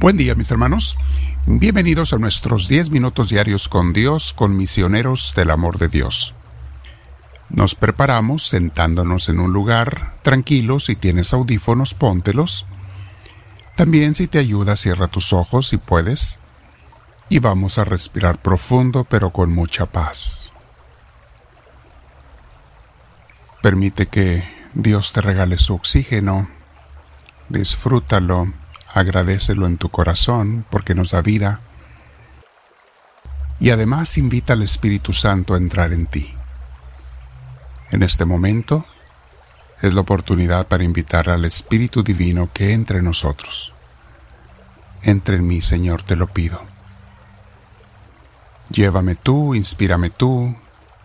Buen día mis hermanos. Bienvenidos a nuestros 10 minutos diarios con Dios, con misioneros del amor de Dios. Nos preparamos sentándonos en un lugar tranquilo, si tienes audífonos, póntelos. También si te ayuda, cierra tus ojos si puedes. Y vamos a respirar profundo pero con mucha paz. Permite que Dios te regale su oxígeno. Disfrútalo agradecelo en tu corazón porque nos da vida. Y además invita al Espíritu Santo a entrar en ti. En este momento es la oportunidad para invitar al Espíritu Divino que entre en nosotros. Entre en mí, Señor, te lo pido. Llévame tú, inspírame tú,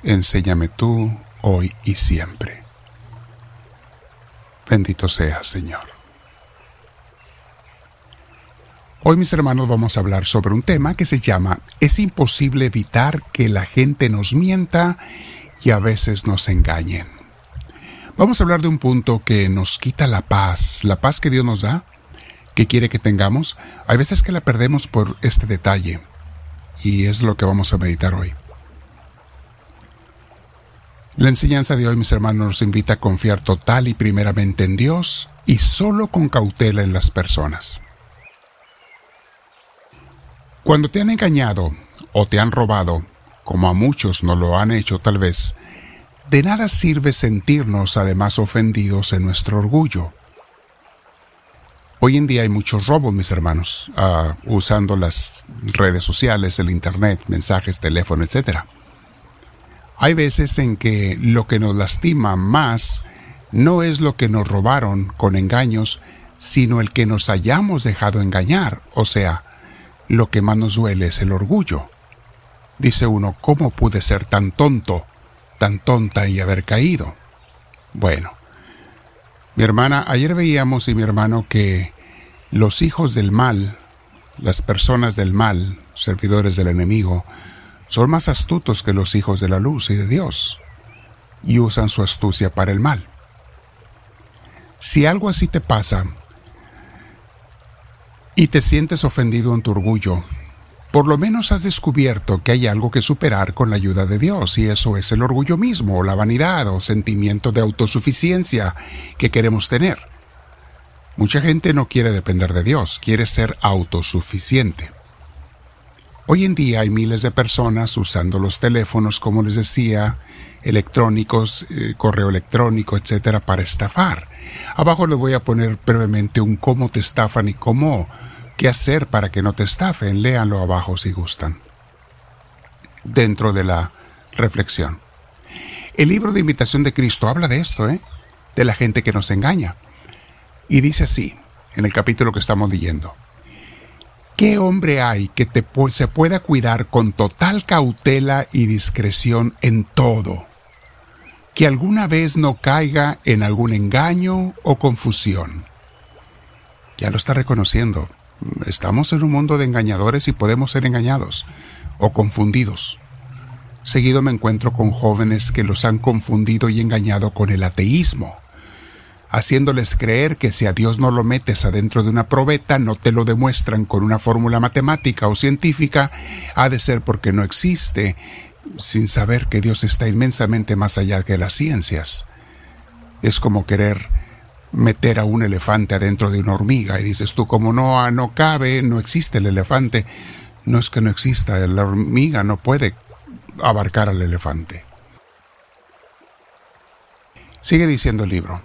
enséñame tú, hoy y siempre. Bendito seas, Señor. Hoy mis hermanos vamos a hablar sobre un tema que se llama Es imposible evitar que la gente nos mienta y a veces nos engañen. Vamos a hablar de un punto que nos quita la paz, la paz que Dios nos da, que quiere que tengamos. Hay veces que la perdemos por este detalle y es lo que vamos a meditar hoy. La enseñanza de hoy, mis hermanos, nos invita a confiar total y primeramente en Dios y solo con cautela en las personas. Cuando te han engañado o te han robado, como a muchos no lo han hecho tal vez, de nada sirve sentirnos además ofendidos en nuestro orgullo. Hoy en día hay muchos robos, mis hermanos, uh, usando las redes sociales, el Internet, mensajes, teléfono, etc. Hay veces en que lo que nos lastima más no es lo que nos robaron con engaños, sino el que nos hayamos dejado engañar, o sea, lo que más nos duele es el orgullo. Dice uno, ¿cómo pude ser tan tonto, tan tonta y haber caído? Bueno, mi hermana, ayer veíamos y mi hermano que los hijos del mal, las personas del mal, servidores del enemigo, son más astutos que los hijos de la luz y de Dios, y usan su astucia para el mal. Si algo así te pasa, y te sientes ofendido en tu orgullo, por lo menos has descubierto que hay algo que superar con la ayuda de Dios, y eso es el orgullo mismo, o la vanidad, o sentimiento de autosuficiencia que queremos tener. Mucha gente no quiere depender de Dios, quiere ser autosuficiente. Hoy en día hay miles de personas usando los teléfonos, como les decía, electrónicos, eh, correo electrónico, etcétera, para estafar. Abajo les voy a poner brevemente un cómo te estafan y cómo qué hacer para que no te estafen. Léanlo abajo si gustan. Dentro de la reflexión. El libro de Invitación de Cristo habla de esto, ¿eh? De la gente que nos engaña. Y dice así, en el capítulo que estamos leyendo. ¿Qué hombre hay que se pueda cuidar con total cautela y discreción en todo? Que alguna vez no caiga en algún engaño o confusión. Ya lo está reconociendo. Estamos en un mundo de engañadores y podemos ser engañados o confundidos. Seguido me encuentro con jóvenes que los han confundido y engañado con el ateísmo, haciéndoles creer que si a Dios no lo metes adentro de una probeta, no te lo demuestran con una fórmula matemática o científica, ha de ser porque no existe, sin saber que Dios está inmensamente más allá que las ciencias. Es como querer meter a un elefante adentro de una hormiga y dices tú, como no, no cabe, no existe el elefante. No es que no exista, la hormiga no puede abarcar al elefante. Sigue diciendo el libro.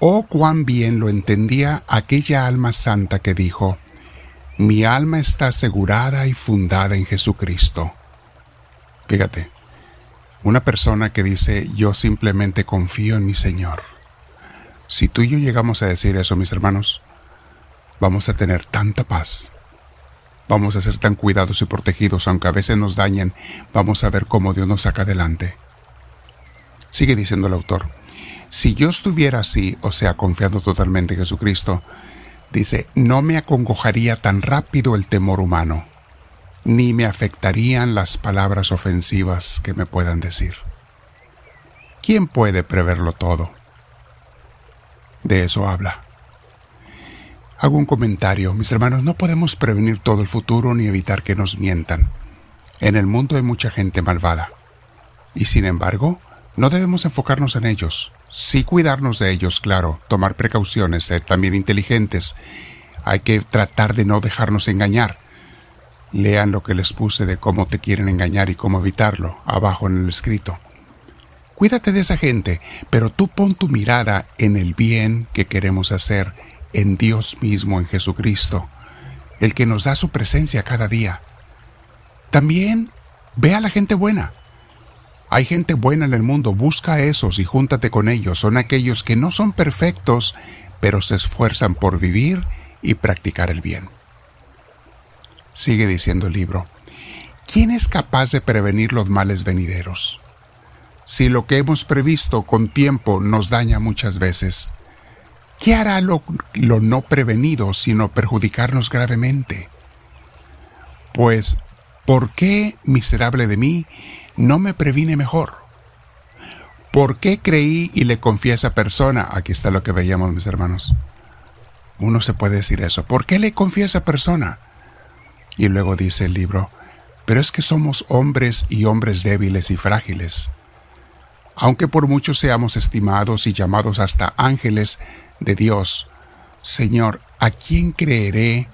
Oh, cuán bien lo entendía aquella alma santa que dijo, mi alma está asegurada y fundada en Jesucristo. Fíjate, una persona que dice, yo simplemente confío en mi Señor si tú y yo llegamos a decir eso, mis hermanos, vamos a tener tanta paz. Vamos a ser tan cuidados y protegidos, aunque a veces nos dañen, vamos a ver cómo Dios nos saca adelante. Sigue diciendo el autor, si yo estuviera así, o sea, confiando totalmente en Jesucristo, dice, no me acongojaría tan rápido el temor humano, ni me afectarían las palabras ofensivas que me puedan decir. ¿Quién puede preverlo todo? De eso habla. Hago un comentario, mis hermanos, no podemos prevenir todo el futuro ni evitar que nos mientan. En el mundo hay mucha gente malvada. Y sin embargo, no debemos enfocarnos en ellos. Sí cuidarnos de ellos, claro, tomar precauciones, ser también inteligentes. Hay que tratar de no dejarnos engañar. Lean lo que les puse de cómo te quieren engañar y cómo evitarlo, abajo en el escrito. Cuídate de esa gente, pero tú pon tu mirada en el bien que queremos hacer, en Dios mismo, en Jesucristo, el que nos da su presencia cada día. También ve a la gente buena. Hay gente buena en el mundo, busca a esos y júntate con ellos. Son aquellos que no son perfectos, pero se esfuerzan por vivir y practicar el bien. Sigue diciendo el libro. ¿Quién es capaz de prevenir los males venideros? Si lo que hemos previsto con tiempo nos daña muchas veces? ¿Qué hará lo, no prevenido sino perjudicarnos gravemente? Pues, ¿por qué, miserable de mí, no me previne mejor? ¿Por qué creí y le confié a esa persona? Aquí está lo que veíamos, mis hermanos. Uno se puede decir eso. ¿Por qué le confié a esa persona? Y luego dice el libro, pero es que somos hombres y hombres débiles y frágiles aunque por muchos seamos estimados y llamados hasta ángeles de Dios, Señor, ¿a quién creeré?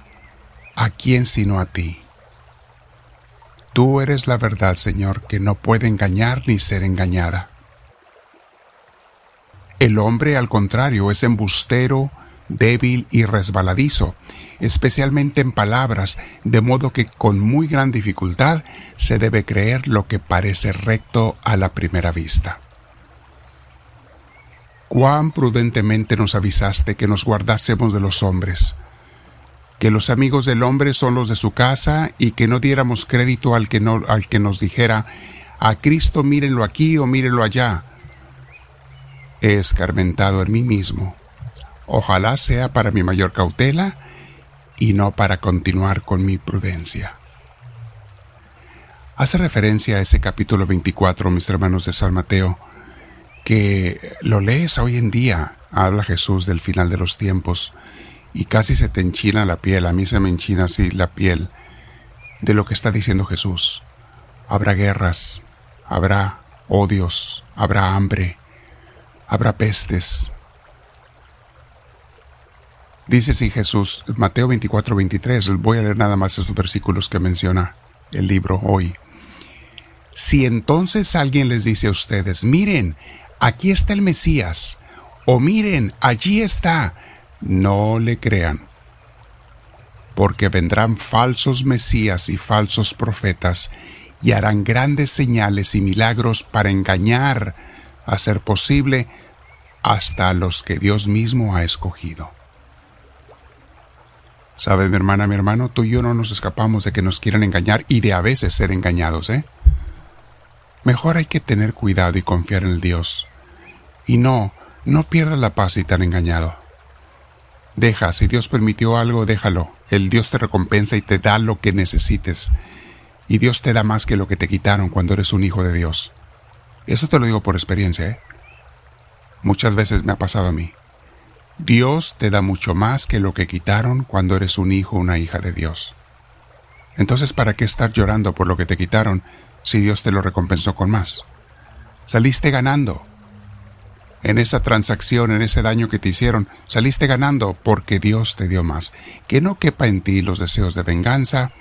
¿A quién sino a ti? Tú eres la verdad, Señor, que no puede engañar ni ser engañada. El hombre, al contrario, es embustero, débil y resbaladizo, especialmente en palabras, de modo que con muy gran dificultad se debe creer lo que parece recto a la primera vista cuán prudentemente nos avisaste que nos guardásemos de los hombres, que los amigos del hombre son los de su casa y que no diéramos crédito al que, no, al que nos dijera, a Cristo mírenlo aquí o mírenlo allá. He escarmentado en mí mismo. Ojalá sea para mi mayor cautela y no para continuar con mi prudencia. Hace referencia a ese capítulo 24, mis hermanos de San Mateo, que lo lees hoy en día, habla Jesús del final de los tiempos, y casi se te enchina la piel, a mí se me enchina así la piel, de lo que está diciendo Jesús. Habrá guerras, habrá odios, habrá hambre, habrá pestes. Dice si Jesús, Mateo 24, 23, voy a leer nada más esos versículos que menciona el libro hoy. Si entonces alguien les dice a ustedes, miren, aquí está el Mesías, o miren, allí está, no le crean, porque vendrán falsos Mesías y falsos profetas, y harán grandes señales y milagros para engañar, a ser posible, hasta a los que Dios mismo ha escogido. ¿Sabes, mi hermana, mi hermano? Tú y yo no nos escapamos de que nos quieran engañar y de a veces ser engañados, ¿eh? Mejor hay que tener cuidado y confiar en el Dios y no, no pierdas la paz y tan engañado. Deja, si Dios permitió algo, déjalo. El Dios te recompensa y te da lo que necesites. Y Dios te da más que lo que te quitaron cuando eres un hijo de Dios. Eso te lo digo por experiencia, ¿eh? Muchas veces me ha pasado a mí. Dios te da mucho más que lo que quitaron cuando eres un hijo o una hija de Dios. Entonces, ¿para qué estar llorando por lo que te quitaron si Dios te lo recompensó con más? Saliste ganando en esa transacción, en ese daño que te hicieron, saliste ganando porque Dios te dio más. Que no quepa en ti los deseos de venganza,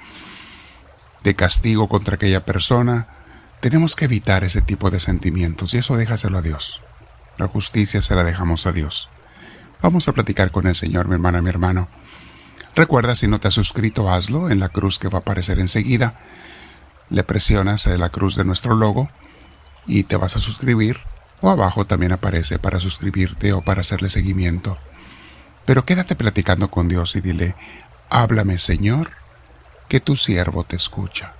de castigo contra aquella persona. Tenemos que evitar ese tipo de sentimientos y eso déjaselo a Dios. La justicia se la dejamos a Dios. Vamos a platicar con el Señor, mi hermana, mi hermano. Recuerda, si no te has suscrito, hazlo en la cruz que va a aparecer enseguida. Le presionas la cruz de nuestro logo y te vas a suscribir o abajo también aparece para suscribirte o para hacerle seguimiento. Pero quédate platicando con Dios y dile, háblame Señor, que tu siervo te escucha.